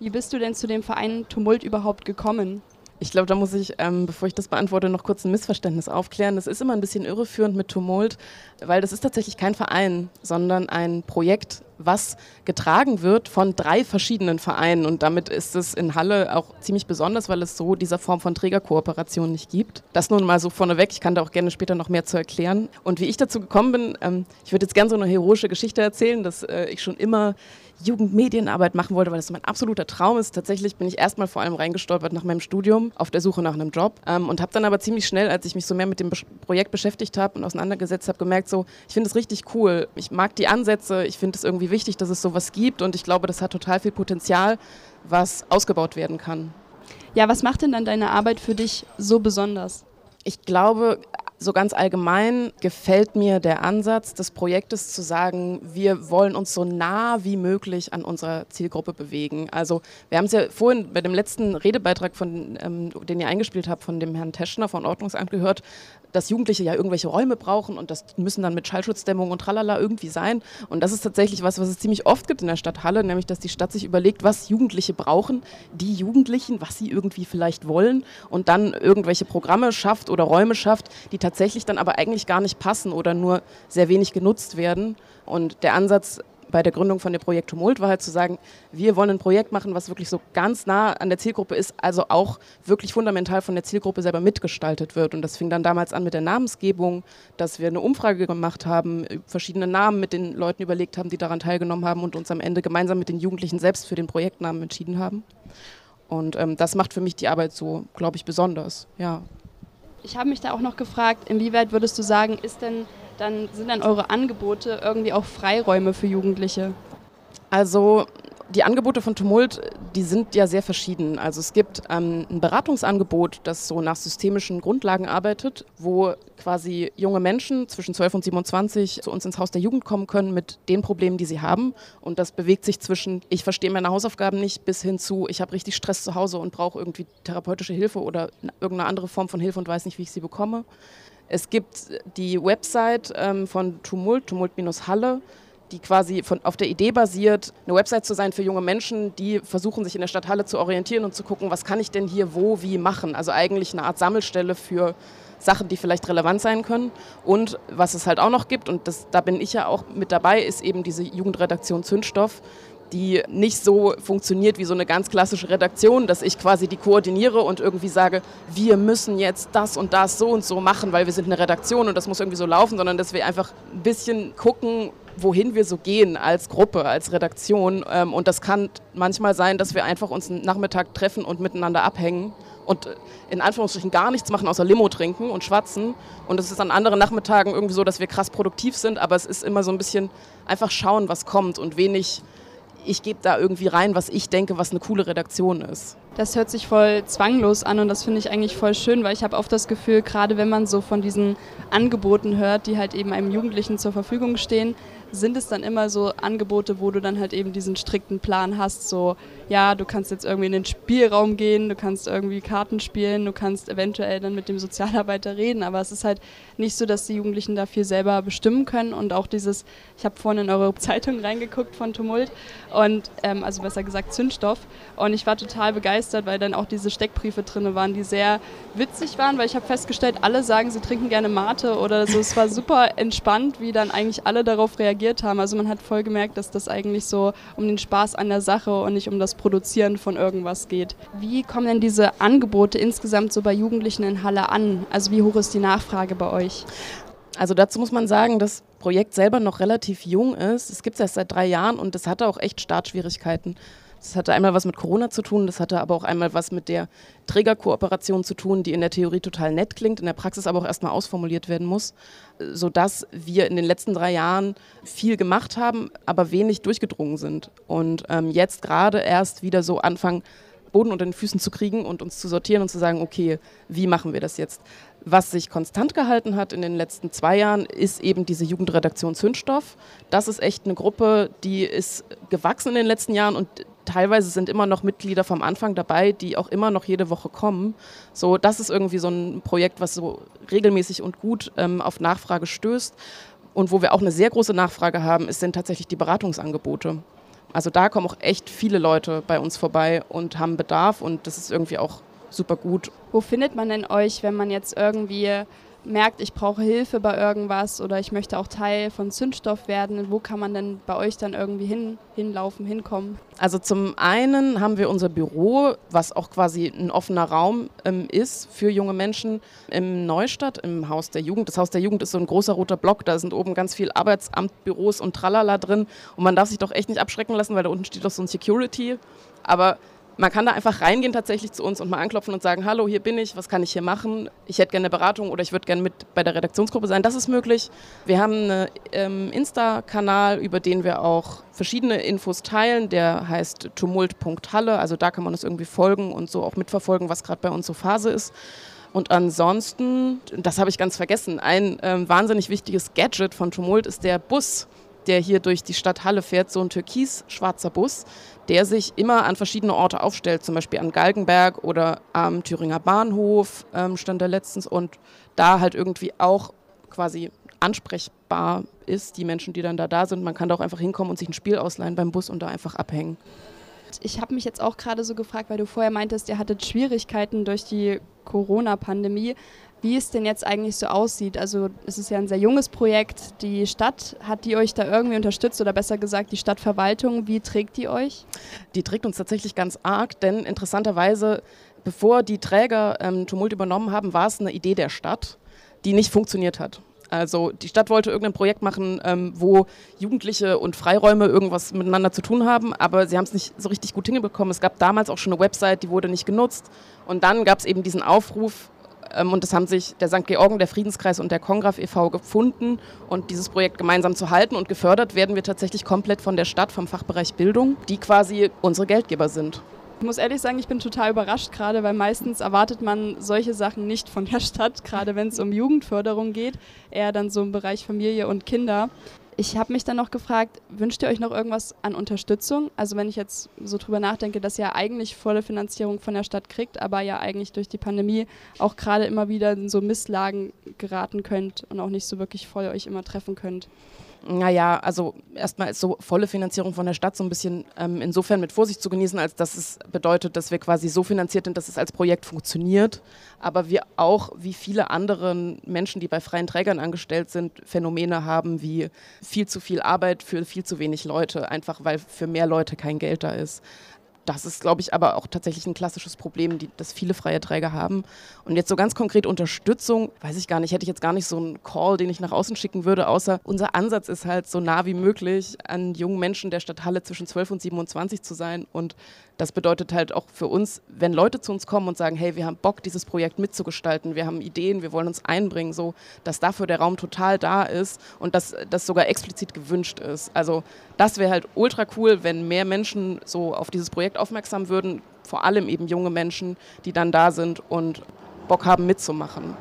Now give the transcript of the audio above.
Wie bist du denn zu dem Verein Tumult überhaupt gekommen? Ich glaube, da muss ich, ähm, bevor ich das beantworte, noch kurz ein Missverständnis aufklären. Das ist immer ein bisschen irreführend mit Tumult, weil das ist tatsächlich kein Verein, sondern ein Projekt, was getragen wird von drei verschiedenen Vereinen. Und damit ist es in Halle auch ziemlich besonders, weil es so dieser Form von Trägerkooperation nicht gibt. Das nun mal so vorneweg. Ich kann da auch gerne später noch mehr zu erklären. Und wie ich dazu gekommen bin, ähm, ich würde jetzt gerne so eine heroische Geschichte erzählen, dass äh, ich schon immer Jugendmedienarbeit machen wollte, weil das mein absoluter Traum ist. Tatsächlich bin ich erstmal vor allem reingestolpert nach meinem Studium auf der Suche nach einem Job ähm, und habe dann aber ziemlich schnell, als ich mich so mehr mit dem Projekt beschäftigt habe und auseinandergesetzt habe, gemerkt, so, ich finde es richtig cool. Ich mag die Ansätze, ich finde es irgendwie wichtig, dass es sowas gibt und ich glaube, das hat total viel Potenzial, was ausgebaut werden kann. Ja, was macht denn dann deine Arbeit für dich so besonders? Ich glaube, so ganz allgemein gefällt mir der Ansatz des Projektes zu sagen, wir wollen uns so nah wie möglich an unserer Zielgruppe bewegen. Also wir haben es ja vorhin bei dem letzten Redebeitrag, von, ähm, den ihr eingespielt habt, von dem Herrn Teschner von Ordnungsamt gehört, dass Jugendliche ja irgendwelche Räume brauchen und das müssen dann mit Schallschutzdämmung und tralala irgendwie sein. Und das ist tatsächlich was, was es ziemlich oft gibt in der Stadt Halle, nämlich dass die Stadt sich überlegt, was Jugendliche brauchen, die Jugendlichen, was sie irgendwie vielleicht wollen und dann irgendwelche Programme schafft oder Räume schafft, die tatsächlich dann aber eigentlich gar nicht passen oder nur sehr wenig genutzt werden. Und der Ansatz bei der Gründung von dem Projekt Tumult war halt zu sagen, wir wollen ein Projekt machen, was wirklich so ganz nah an der Zielgruppe ist, also auch wirklich fundamental von der Zielgruppe selber mitgestaltet wird. Und das fing dann damals an mit der Namensgebung, dass wir eine Umfrage gemacht haben, verschiedene Namen mit den Leuten überlegt haben, die daran teilgenommen haben und uns am Ende gemeinsam mit den Jugendlichen selbst für den Projektnamen entschieden haben. Und ähm, das macht für mich die Arbeit so, glaube ich, besonders. Ja. Ich habe mich da auch noch gefragt, inwieweit würdest du sagen, ist denn dann sind dann eure Angebote irgendwie auch Freiräume für Jugendliche? Also die Angebote von Tumult, die sind ja sehr verschieden. Also es gibt ähm, ein Beratungsangebot, das so nach systemischen Grundlagen arbeitet, wo quasi junge Menschen zwischen 12 und 27 zu uns ins Haus der Jugend kommen können mit den Problemen, die sie haben. Und das bewegt sich zwischen, ich verstehe meine Hausaufgaben nicht, bis hin zu, ich habe richtig Stress zu Hause und brauche irgendwie therapeutische Hilfe oder irgendeine andere Form von Hilfe und weiß nicht, wie ich sie bekomme. Es gibt die Website ähm, von Tumult, Tumult-Halle, die quasi von, auf der Idee basiert, eine Website zu sein für junge Menschen, die versuchen, sich in der Stadt Halle zu orientieren und zu gucken, was kann ich denn hier wo, wie machen. Also eigentlich eine Art Sammelstelle für Sachen, die vielleicht relevant sein können. Und was es halt auch noch gibt, und das, da bin ich ja auch mit dabei, ist eben diese Jugendredaktion Zündstoff, die nicht so funktioniert wie so eine ganz klassische Redaktion, dass ich quasi die koordiniere und irgendwie sage, wir müssen jetzt das und das so und so machen, weil wir sind eine Redaktion und das muss irgendwie so laufen, sondern dass wir einfach ein bisschen gucken, wohin wir so gehen als Gruppe, als Redaktion. Ähm, und das kann manchmal sein, dass wir einfach uns einen Nachmittag treffen und miteinander abhängen und äh, in Anführungsstrichen gar nichts machen, außer Limo trinken und schwatzen. Und es ist an anderen Nachmittagen irgendwie so, dass wir krass produktiv sind, aber es ist immer so ein bisschen einfach schauen, was kommt und wenig ich gebe da irgendwie rein, was ich denke, was eine coole Redaktion ist. Das hört sich voll zwanglos an und das finde ich eigentlich voll schön, weil ich habe oft das Gefühl, gerade wenn man so von diesen Angeboten hört, die halt eben einem Jugendlichen zur Verfügung stehen, sind es dann immer so Angebote, wo du dann halt eben diesen strikten Plan hast, so ja, du kannst jetzt irgendwie in den Spielraum gehen, du kannst irgendwie Karten spielen, du kannst eventuell dann mit dem Sozialarbeiter reden, aber es ist halt nicht so, dass die Jugendlichen da viel selber bestimmen können und auch dieses, ich habe vorhin in eure Zeitung reingeguckt von Tumult und ähm, also besser gesagt Zündstoff und ich war total begeistert, weil dann auch diese Steckbriefe drin waren, die sehr witzig waren, weil ich habe festgestellt, alle sagen, sie trinken gerne Mate oder so. Es war super entspannt, wie dann eigentlich alle darauf reagiert haben. Also man hat voll gemerkt, dass das eigentlich so um den Spaß an der Sache und nicht um das Produzieren von irgendwas geht. Wie kommen denn diese Angebote insgesamt so bei Jugendlichen in Halle an? Also wie hoch ist die Nachfrage bei euch? Also dazu muss man sagen, das Projekt selber noch relativ jung ist. Es gibt es erst seit drei Jahren und es hatte auch echt Startschwierigkeiten. Das hatte einmal was mit Corona zu tun, das hatte aber auch einmal was mit der Trägerkooperation zu tun, die in der Theorie total nett klingt, in der Praxis aber auch erstmal ausformuliert werden muss, sodass wir in den letzten drei Jahren viel gemacht haben, aber wenig durchgedrungen sind. Und ähm, jetzt gerade erst wieder so anfangen, Boden unter den Füßen zu kriegen und uns zu sortieren und zu sagen, okay, wie machen wir das jetzt? Was sich konstant gehalten hat in den letzten zwei Jahren, ist eben diese Jugendredaktion Zündstoff. Das ist echt eine Gruppe, die ist gewachsen in den letzten Jahren und teilweise sind immer noch Mitglieder vom Anfang dabei, die auch immer noch jede Woche kommen. So, das ist irgendwie so ein Projekt, was so regelmäßig und gut ähm, auf Nachfrage stößt. Und wo wir auch eine sehr große Nachfrage haben, ist, sind tatsächlich die Beratungsangebote Also da kommen auch echt viele Leute bei uns vorbei und haben Bedarf und das ist irgendwie auch super gut. Wo findet man denn euch, wenn man jetzt irgendwie merkt, ich brauche Hilfe bei irgendwas oder ich möchte auch Teil von Zündstoff werden, wo kann man denn bei euch dann irgendwie hin, hinlaufen, hinkommen? Also zum einen haben wir unser Büro, was auch quasi ein offener Raum ähm, ist für junge Menschen im Neustadt, im Haus der Jugend. Das Haus der Jugend ist so ein großer roter Block, da sind oben ganz viel Arbeitsamtbüros und Tralala drin und man darf sich doch echt nicht abschrecken lassen, weil da unten steht doch so ein Security. Aber man kann da einfach reingehen tatsächlich zu uns und mal anklopfen und sagen, hallo, hier bin ich, was kann ich hier machen? Ich hätte gerne eine Beratung oder ich würde gerne mit bei der Redaktionsgruppe sein. Das ist möglich. Wir haben einen ähm, Insta-Kanal, über den wir auch verschiedene Infos teilen. Der heißt tumult.halle. Also da kann man uns irgendwie folgen und so auch mitverfolgen, was gerade bei uns so Phase ist. Und ansonsten, das habe ich ganz vergessen, ein ähm, wahnsinnig wichtiges Gadget von Tumult ist der Bus der hier durch die Stadt Halle fährt, so ein türkis-schwarzer Bus, der sich immer an verschiedene Orte aufstellt, zum Beispiel an Galgenberg oder am Thüringer Bahnhof ähm, stand er letztens und da halt irgendwie auch quasi ansprechbar ist, die Menschen, die dann da da sind. Man kann da auch einfach hinkommen und sich ein Spiel ausleihen beim Bus und da einfach abhängen. Ich habe mich jetzt auch gerade so gefragt, weil du vorher meintest, ihr hattet Schwierigkeiten durch die Corona-Pandemie wie es denn jetzt eigentlich so aussieht. Also es ist ja ein sehr junges Projekt. Die Stadt, hat die euch da irgendwie unterstützt oder besser gesagt die Stadtverwaltung? Wie trägt die euch? Die trägt uns tatsächlich ganz arg, denn interessanterweise, bevor die Träger ähm, Tumult übernommen haben, war es eine Idee der Stadt, die nicht funktioniert hat. Also die Stadt wollte irgendein Projekt machen, ähm, wo Jugendliche und Freiräume irgendwas miteinander zu tun haben, aber sie haben es nicht so richtig gut hingebekommen. Es gab damals auch schon eine Website, die wurde nicht genutzt. Und dann gab es eben diesen Aufruf, und das haben sich der St. Georgen, der Friedenskreis und der Kongraf e.V. gefunden und dieses Projekt gemeinsam zu halten. Und gefördert werden wir tatsächlich komplett von der Stadt, vom Fachbereich Bildung, die quasi unsere Geldgeber sind. Ich muss ehrlich sagen, ich bin total überrascht gerade, weil meistens erwartet man solche Sachen nicht von der Stadt, gerade wenn es um Jugendförderung geht, eher dann so im Bereich Familie und Kinder. Ich habe mich dann noch gefragt, wünscht ihr euch noch irgendwas an Unterstützung? Also wenn ich jetzt so drüber nachdenke, dass ihr eigentlich volle Finanzierung von der Stadt kriegt, aber ja eigentlich durch die Pandemie auch gerade immer wieder in so Misslagen geraten könnt und auch nicht so wirklich voll euch immer treffen könnt. Naja, also erstmal ist so volle Finanzierung von der Stadt so ein bisschen ähm, insofern mit Vorsicht zu genießen, als dass es bedeutet, dass wir quasi so finanziert sind, dass es als Projekt funktioniert. Aber wir auch, wie viele andere Menschen, die bei freien Trägern angestellt sind, Phänomene haben wie viel zu viel Arbeit für viel zu wenig Leute, einfach weil für mehr Leute kein Geld da ist. Das ist, glaube ich, aber auch tatsächlich ein klassisches Problem, die, das viele freie Träger haben. Und jetzt so ganz konkret Unterstützung, weiß ich gar nicht, hätte ich jetzt gar nicht so einen Call, den ich nach außen schicken würde, außer unser Ansatz ist halt so nah wie möglich an jungen Menschen der Stadt Halle zwischen 12 und 27 zu sein und das bedeutet halt auch für uns, wenn Leute zu uns kommen und sagen, hey, wir haben Bock, dieses Projekt mitzugestalten, wir haben Ideen, wir wollen uns einbringen, so, dass dafür der Raum total da ist und dass das sogar explizit gewünscht ist. Also das wäre halt ultra cool, wenn mehr Menschen so auf dieses Projekt aufmerksam würden, vor allem eben junge Menschen, die dann da sind und Bock haben mitzumachen.